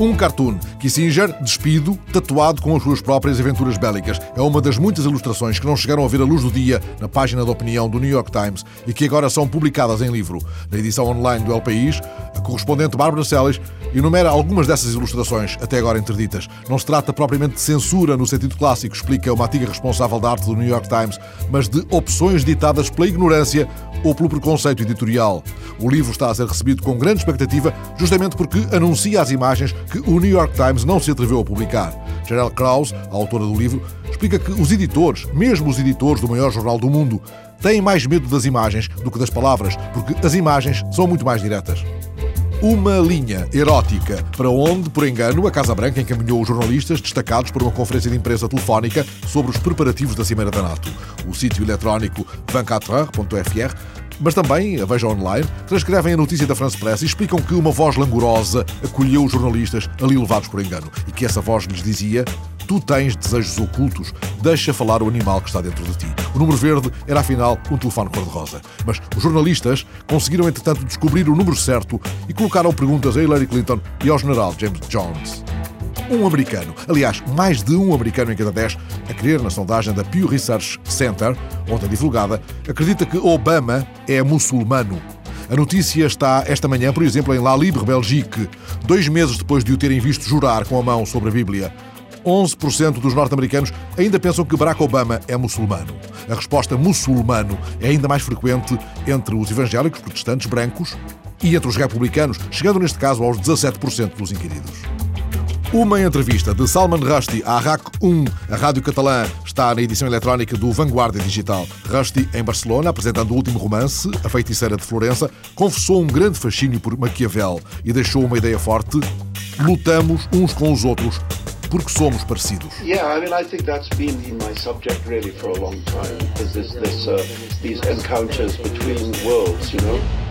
Um cartoon, Kissinger, despido, tatuado com as suas próprias aventuras bélicas. É uma das muitas ilustrações que não chegaram a ver a luz do dia na página de opinião do New York Times e que agora são publicadas em livro. Na edição online do El País, a correspondente Bárbara Celes enumera algumas dessas ilustrações, até agora interditas. Não se trata propriamente de censura no sentido clássico, explica uma antiga responsável da arte do New York Times, mas de opções ditadas pela ignorância ou pelo preconceito editorial. O livro está a ser recebido com grande expectativa, justamente porque anuncia as imagens que o New York Times não se atreveu a publicar. Gerald Krause, a autora do livro, explica que os editores, mesmo os editores do maior jornal do mundo, têm mais medo das imagens do que das palavras, porque as imagens são muito mais diretas. Uma linha erótica para onde, por engano, a Casa Branca encaminhou os jornalistas destacados por uma conferência de imprensa telefónica sobre os preparativos da Cimeira da NATO. O sítio eletrónico 24heures.fr mas também, a Veja Online, transcrevem a notícia da France Press e explicam que uma voz langorosa acolheu os jornalistas ali levados por engano e que essa voz lhes dizia Tu tens desejos ocultos, deixa falar o animal que está dentro de ti. O número verde era afinal um telefone cor-de-rosa. Mas os jornalistas conseguiram, entretanto, descobrir o número certo e colocaram perguntas a Hillary Clinton e ao general James Jones um americano, aliás, mais de um americano em cada dez, a crer na sondagem da Pew Research Center, ontem divulgada, acredita que Obama é muçulmano. A notícia está esta manhã, por exemplo, em La Libre Belgique, dois meses depois de o terem visto jurar com a mão sobre a Bíblia. 11% dos norte-americanos ainda pensam que Barack Obama é muçulmano. A resposta muçulmano é ainda mais frequente entre os evangélicos protestantes brancos e entre os republicanos, chegando neste caso aos 17% dos inquiridos. Uma entrevista de Salman Rushdie à RAC 1, a rádio catalã, está na edição eletrónica do Vanguardia Digital. Rushdie, em Barcelona, apresentando o último romance, A Feiticeira de Florença, confessou um grande fascínio por Maquiavel e deixou uma ideia forte: lutamos uns com os outros porque somos parecidos. Yeah, I mean, I think that's been my subject really for a long time, because there's this, uh, these encounters between worlds, you know.